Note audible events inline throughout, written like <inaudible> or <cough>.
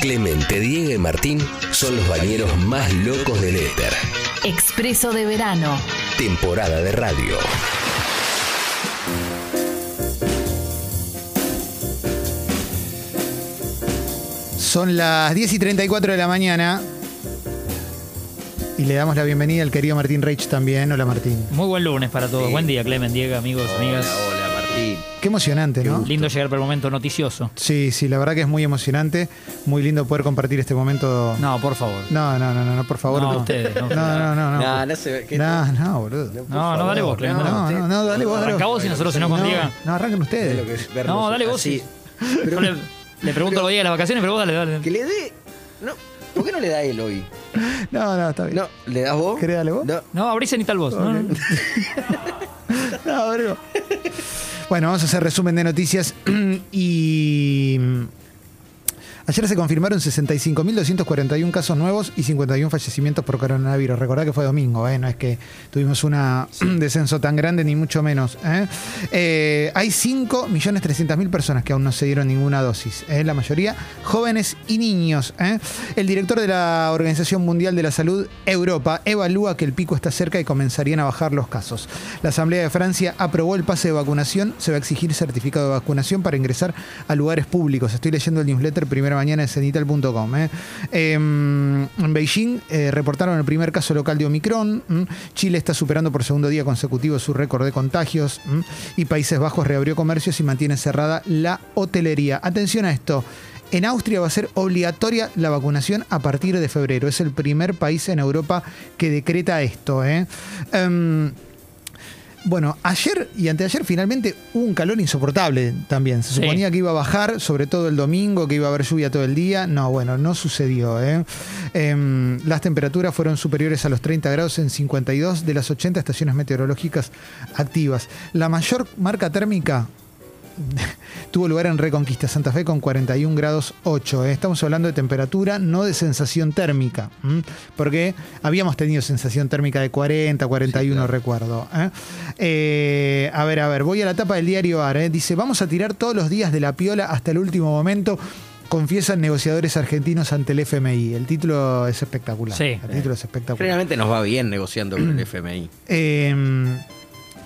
Clemente, Diego y Martín son los bañeros más locos del éter. Expreso de verano. Temporada de radio. Son las 10 y 34 de la mañana. Y le damos la bienvenida al querido Martín Reich también. Hola Martín. Muy buen lunes para todos. Buen día, Clemen, Diego, amigos, amigas. Hola, Qué emocionante, ¿no? Lindo llegar por el momento noticioso. Sí, sí, la verdad que es muy emocionante. Muy lindo poder compartir este momento. No, por favor. No, no, no, no, no, por favor. No, ustedes, no. No, no, no. No, No, no se ve. ¿qué? no, no, boludo. No, no, dale vos, Clemen. No, dale. no, no, dale vos. Arranca vos. y nosotros si no con No, Diego. no, arranquen ustedes. No, dale vos. Yo le, le pregunto los días de las vacaciones, pero vos dale, dale. Que le dé. No, ¿Por qué no le da él hoy? No, no, está bien. No, ¿le das vos? ¿Querés darle vos? No. No, abrís ni tal vos. ¿no? <laughs> No, bro. Bueno, vamos a hacer resumen de noticias <clears throat> y ayer se confirmaron 65.241 casos nuevos y 51 fallecimientos por coronavirus. Recordá que fue domingo, ¿eh? no es que tuvimos un <clears throat> descenso tan grande ni mucho menos. ¿eh? Eh, hay 5.300.000 personas que aún no se dieron ninguna dosis, ¿eh? la mayoría jóvenes y niños. ¿eh? El director de la Organización Mundial de la Salud Europa evalúa que el pico está cerca y comenzarían a bajar los casos. La Asamblea de Francia aprobó el pase de vacunación. Se va a exigir certificado de vacunación para ingresar a lugares públicos. Estoy leyendo el newsletter primera mañana en cenital.com. ¿eh? Eh, en Beijing eh, reportaron el primer caso local de Omicron. Chile está superando por segundo día consecutivo su récord de contagios. Y Países Bajos reabrió comercios y mantiene cerrada la hotelería. Atención a esto. En Austria va a ser obligatoria la vacunación a partir de febrero. Es el primer país en Europa que decreta esto. ¿eh? Em, bueno, ayer y anteayer finalmente hubo un calor insoportable también. Se Sí. suponía que iba a bajar, sobre todo el domingo, que iba a haber lluvia todo el día. No, bueno, no sucedió. ¿eh? Em, las temperaturas fueron superiores a los 30 grados en 52 de las 80 estaciones meteorológicas activas. La mayor marca térmica <laughs> tuvo lugar en Reconquista Santa Fe con 41 grados 8. ¿eh? Estamos hablando de temperatura, no de sensación térmica, ¿m? porque habíamos tenido sensación térmica de 40, 41, recuerdo. ¿eh? Eh, a ver, a ver, voy a la tapa del diario AR. Dice, vamos a tirar todos los días de la piola hasta el último momento. Confiesan negociadores argentinos ante el FMI. El título es espectacular. Sí. El título es espectacular. Generalmente nos va bien negociando con el <clears throat> FMI. Eh,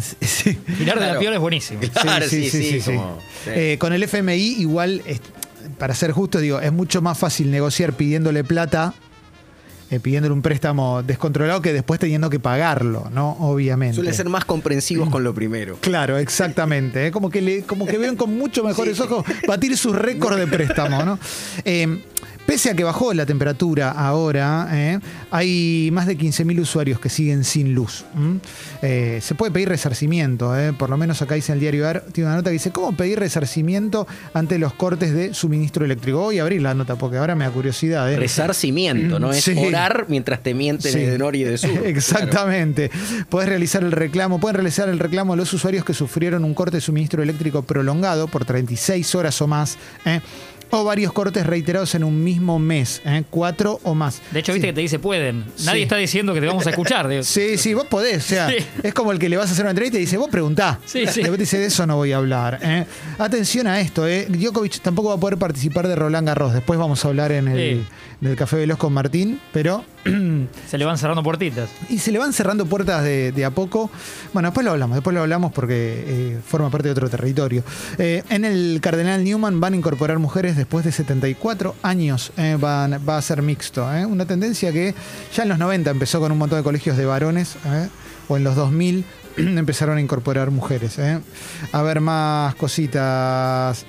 <laughs> sí. Tirar de la piola es buenísimo. Claro, sí, sí, sí. como- sí. Eh, con el FMI igual, es- para ser justo, digo, es mucho más fácil negociar pidiéndole plata, eh, pidiéndole un préstamo descontrolado que después teniendo que pagarlo, ¿no? Obviamente. Suelen ser más comprensivos con lo primero. <clears throat> Claro, exactamente. ¿eh? Como, que le, como que ven con mucho mejores ojos batir su récord de préstamo, ¿no? <laughs> Pese a que bajó la temperatura ahora, ¿eh? hay más de 15.000 usuarios que siguen sin luz. Eh, se puede pedir resarcimiento, ¿eh? por lo menos acá dice en el diario AR, tiene una nota que dice, ¿cómo pedir resarcimiento ante los cortes de suministro eléctrico? Voy a abrir la nota porque ahora me da curiosidad. Resarcimiento, ¿no? Es Sí. orar mientras te mienten Sí. de norte y de sur. Exactamente. Puedes realizar el reclamo, pueden realizar el reclamo a los usuarios que sufrieron un corte de suministro eléctrico prolongado por 36 horas o más. ¿eh? O varios cortes reiterados en un mismo mes, ¿eh? cuatro o más. De hecho, viste Sí. que te dice pueden. Nadie Sí. está diciendo que te vamos a escuchar. <laughs> Sí, sí, vos podés. O sea, Sí. es como el que le vas a hacer una entrevista y dice, vos preguntá. Sí, <laughs> sí. Te dice, de eso no voy a hablar. ¿eh? Atención a esto, ¿eh? Djokovic tampoco va a poder participar de Roland Garros. Después vamos a hablar en el, Sí. en el Café Veloz con Martín, pero <clears throat> Se le van cerrando puertitas. Y se le van cerrando puertas de, de a poco. Bueno, después lo hablamos, después lo hablamos porque eh, forma parte de otro territorio. Eh, en el Cardenal Newman van a incorporar mujeres después de 74 años. eh, va a ser mixto. Una tendencia que ya en los 90 empezó con un montón de colegios de varones, o en los 2000 <clears throat> empezaron a incorporar mujeres. A ver más cositas.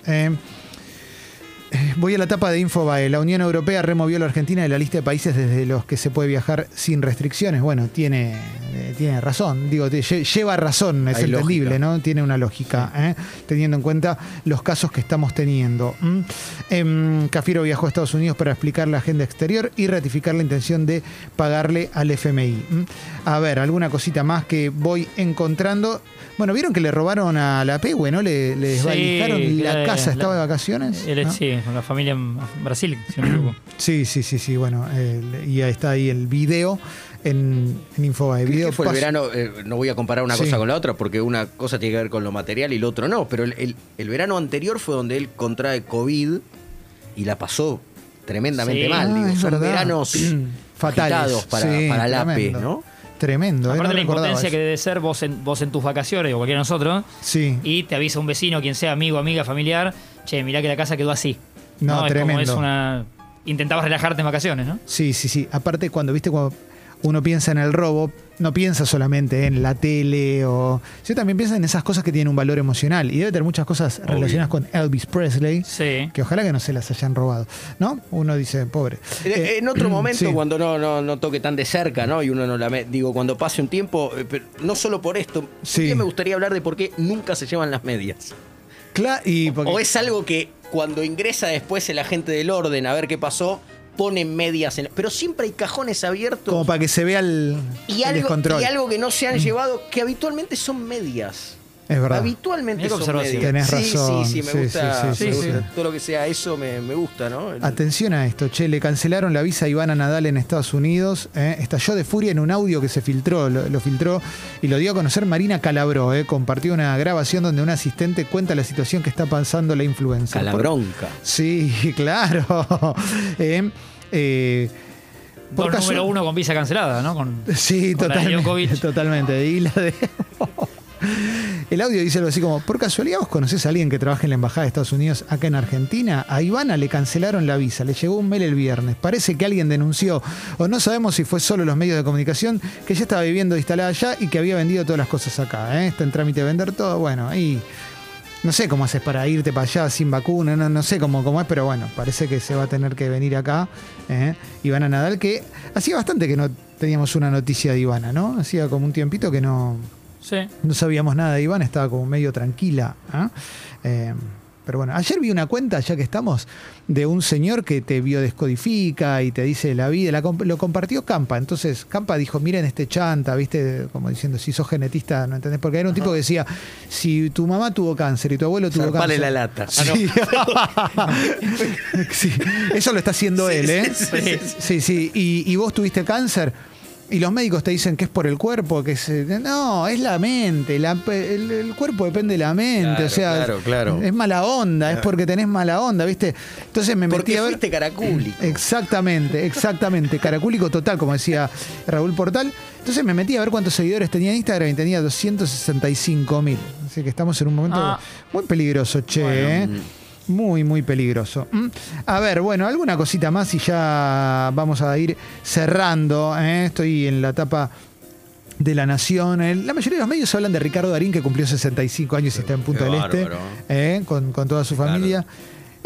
Eh. Voy a la tapa de Infobae. La Unión Europea removió a la Argentina de la lista de países desde los que se puede viajar sin restricciones. Bueno, tiene, tiene razón. Digo, te- lleva razón, es Hay entendible, lógica. ¿no? Tiene una lógica, ¿eh? teniendo en cuenta los casos que estamos teniendo. ¿m? Em, Cafiero viajó a Estados Unidos para explicar la agenda exterior y ratificar la intención de pagarle al FMI. A ver, alguna cosita más que voy encontrando. Bueno, vieron que le robaron a la Pehue, ¿no? Le, le Sí, desvalijaron la la- casa, la- estaba de vacaciones. Él, ¿no? Sí, con la familia en Brasil, si no me equivoco. Sí, sí, sí, sí, bueno, el- y ahí está ahí el video en, en Infobae. ¿Qué- Video fue el verano? Eh, no voy a comparar una Sí. cosa con la otra porque una cosa tiene que ver con lo material y lo otro no. Pero el, el- el verano anterior fue donde él contrae COVID y la pasó tremendamente Sí. mal. Ah, digo, son verdad. veranos <clears throat> Fatales. para, Sí, para el APE, tremendo. ¿no? Tremendo, ¿eh? Aparte no de la impotencia eso. que debe ser vos en, vos en tus vacaciones o cualquiera de nosotros, Sí. y te avisa un vecino, quien sea, amigo, amiga, familiar, che, mirá que la casa quedó así. No, Es como tremendo. es una... Intentabas relajarte en vacaciones, ¿no? Sí, sí, sí. Aparte, cuando viste cuando uno piensa en el robo, no piensa solamente en la tele o. Yo también piensa en esas cosas que tienen un valor emocional. Y debe tener muchas cosas relacionadas con Elvis Presley. Sí. Que ojalá que no se las hayan robado. ¿No? Uno dice, pobre. En, Eh, en otro <clears throat> momento, sí. cuando no, no, no toque tan de cerca, ¿no? Y uno no la me- digo, cuando pase un tiempo, eh, pero no solo por esto, Sí. me gustaría hablar de por qué nunca se llevan las medias. Cla- y porque- O es algo que cuando ingresa después el agente del orden a ver qué pasó, ponen medias en. Pero siempre hay cajones abiertos. como para que se vea el, y, el algo, descontrol. y algo que no se han llevado, que habitualmente son medias. Es verdad. Habitualmente son observación. Tenés sí, razón. Sí, sí, me Sí, gusta. sí, me sí, gusta. sí. Todo lo que sea eso me, me gusta, ¿no? El- Atención a esto, che, le cancelaron la visa a Ivana Nadal en Estados Unidos. eh, estalló de furia en un audio que se filtró, lo, lo filtró y lo dio a conocer Marina Calabró. eh, compartió una grabación donde un asistente cuenta la situación que está pasando la influencer. Calabronca. Sí, <laughs> claro. <laughs> Eh, eh, por Por caso- número uno con visa cancelada, ¿no? Con, Sí, con la de totalmente. <laughs> Totalmente. Y la de- El audio dice algo así como, por casualidad vos conocés a alguien que trabaja en la Embajada de Estados Unidos acá en Argentina, a Ivana le cancelaron la visa, le llegó un mail el viernes, parece que alguien denunció, o no sabemos si fue solo los medios de comunicación, que ya estaba viviendo instalada allá y que había vendido todas las cosas acá, ¿eh? está en trámite de vender todo, bueno, ahí no sé cómo haces para irte para allá sin vacuna, no, no sé cómo, cómo es, pero bueno, parece que se va a tener que venir acá. ¿eh? Ivana Nadal, que hacía bastante que no teníamos una noticia de Ivana, ¿no? Hacía como un tiempito que no, Sí. no sabíamos nada de Ivana, estaba como medio tranquila. ¿ah? Eh, pero bueno, ayer vi una cuenta, ya que estamos, de un señor que te biodescodifica y te dice la vida. La comp- lo compartió Campa. Entonces, Campa dijo: Miren este chanta, ¿viste? Como diciendo, si sos genetista, ¿no entendés? Porque era un tipo que decía: Si tu mamá tuvo cáncer y tu abuelo tuvo Zarpale cáncer. la lata. Sí. <laughs> Sí, Eso lo está haciendo él, ¿eh? sí, Sí, sí. Y, y vos tuviste cáncer. Y los médicos te dicen que es por el cuerpo, que es. No, es la mente. la- el, el cuerpo depende de la mente. Claro, o sea, claro, claro. es mala onda, es porque tenés mala onda, ¿viste? Entonces me metí Porque a ver. fuiste caracúlico. Exactamente, exactamente. Caracúlico total, como decía Raúl Portal. Entonces me metí a ver cuántos seguidores tenía en Instagram y tenía 265 mil. Así que estamos en un momento Ah. muy peligroso, che. ¿eh? Muy, muy peligroso. ¿Mm? A ver, bueno, alguna cosita más y ya vamos a ir cerrando. ¿eh? Estoy en la etapa de la Nación. El- La mayoría de los medios hablan de Ricardo Darín, que cumplió 65 años y está en Punta Qué del Este. ¿eh? con, con toda su familia.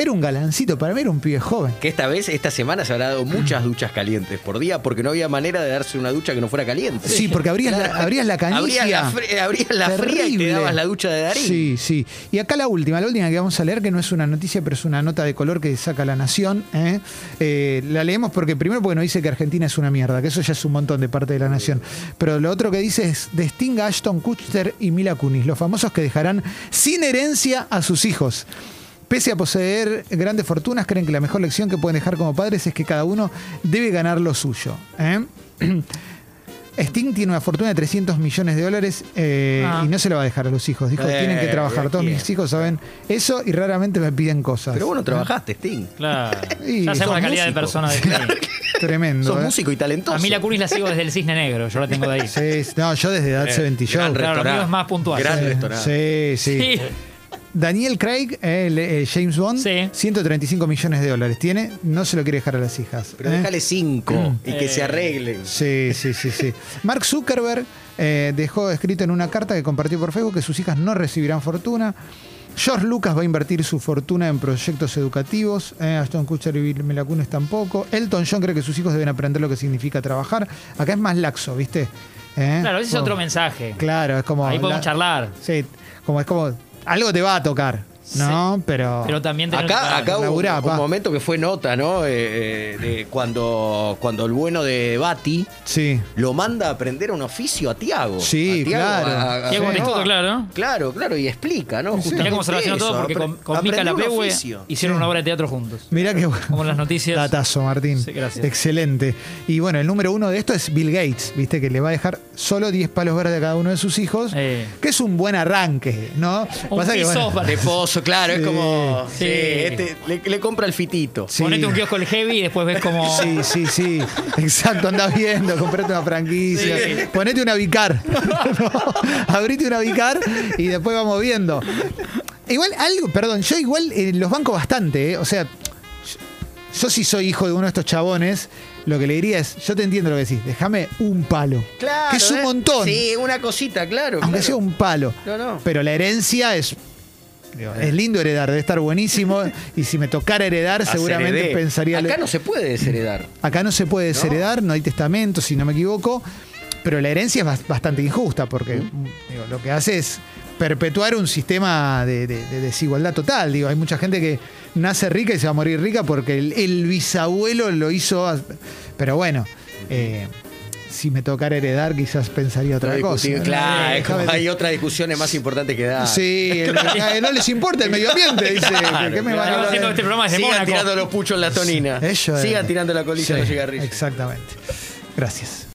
Era un galancito, para mí era un pibe joven. Que esta vez, esta semana se habrá dado muchas duchas calientes por día porque no había manera de darse una ducha que no fuera caliente. Sí, porque abrías, la, abrías la canicia. Abrías la, abrías la fría y te dabas la ducha de Darín. Sí, sí. Y acá la última, la última que vamos a leer, que no es una noticia, pero es una nota de color que saca La Nación. ¿eh? Eh, la leemos porque primero porque nos dice que Argentina es una mierda, que eso ya es un montón de parte de La Nación. Pero lo otro que dice es, destinga a Ashton Kutcher y Mila Kunis, los famosos que dejarán sin herencia a sus hijos. Pese a poseer grandes fortunas, creen que la mejor lección que pueden dejar como padres es que cada uno debe ganar lo suyo. ¿eh? <clears throat> Sting tiene una fortuna de 300 millones de dólares eh, Ah. y no se la va a dejar a los hijos. Dijo, Eh, tienen que trabajar. Todos mis hijos saben eso y raramente me piden cosas. Pero vos no trabajaste, Sting. Claro. <laughs> Y ya sabemos la calidad de persona de Sting. <laughs> Tremendo. Sos ¿eh? músico y talentoso. A mí la Curis la sigo desde el Cisne Negro, yo la tengo de ahí. Sí, no, yo desde Edad 70 Show. Claro, lo mío es más puntual. Gran Sí. restaurante. Sí, sí. Sí. Daniel Craig, eh, el, eh, James Bond, Sí. 135 millones de dólares tiene, no se lo quiere dejar a las hijas. Pero ¿eh? déjale cinco y que Eh. se arreglen. Sí, sí, sí, sí. Mark Zuckerberg eh, dejó escrito en una carta que compartió por Facebook que sus hijas no recibirán fortuna. George Lucas va a invertir su fortuna en proyectos educativos. Eh, Ashton Kutcher y Bill Mila Kunis tampoco. Elton John cree que sus hijos deben aprender lo que significa trabajar. Acá es más laxo, ¿viste? Eh, Claro, ese es como- otro mensaje. Claro, es como. Ahí podemos la- charlar. Sí, como es como. Algo te va a tocar, ¿no? Pero. Pero también Acá, que- acá hubo laburá, un, un momento que fue nota, ¿no? Eh, eh, de cuando, cuando el bueno de Bati Sí. lo manda a aprender un oficio a Tiago. Sí, A Tiago, claro. a- a- Tiago ¿no? Batistuta, claro. Claro, claro, y explica, ¿no? Mirá cómo se relacionó todo porque con, con Mica Lapehue oficio. hicieron una obra de teatro juntos. Mirá que bueno. Como las noticias. Datazo, Martín. Sí, gracias. Excelente. Y bueno, el número uno de esto es Bill Gates, viste, que le va a dejar solo 10 palos verdes a cada uno de sus hijos, Eh. que es un buen arranque, ¿no? Un Pasa que, bueno, De pozo eso, <laughs> claro, Sí. es como. Sí, Sí. este, le, le compra el fitito. Sí. Ponete un kiosco el heavy y después ves como. Sí, sí, sí. Exacto, andás viendo, comprate una franquicia. Sí. Ponete una Vicar. <laughs> No, <laughs> abrite una Vicar y después vamos viendo. Igual, algo, perdón, yo igual eh, los banco bastante, ¿eh? O sea, yo, yo si soy hijo de uno de estos chabones, lo que le diría es, yo te entiendo lo que decís, déjame un palo. Claro. Que es un ¿eh? montón. Sí, una cosita, claro. Aunque claro. sea un palo. No, no. Pero la herencia es. Digo, Es lindo heredar, debe estar buenísimo. <laughs> Y si me tocara heredar, seguramente pensaría. Acá no se puede desheredar. Acá no se puede desheredar, no hay testamento, si no me equivoco. Pero la herencia es bas- bastante injusta porque digo, lo que hace es perpetuar un sistema de, de- de desigualdad total. Digo, hay mucha gente que nace rica y se va a morir rica porque el, el bisabuelo lo hizo. Pero bueno, eh, si me tocara heredar, quizás pensaría otra No cosa. Claro, es como Déjame- hay otras discusiones más importantes que dar. Sí, el- no les importa el medio ambiente, dice. Claro, ¿Qué me van a de- este Sigan Mónaco. tirando los puchos en la tonina. Sigan tirando la colilla Sí, en los cigarrillos. Exactamente. Gracias.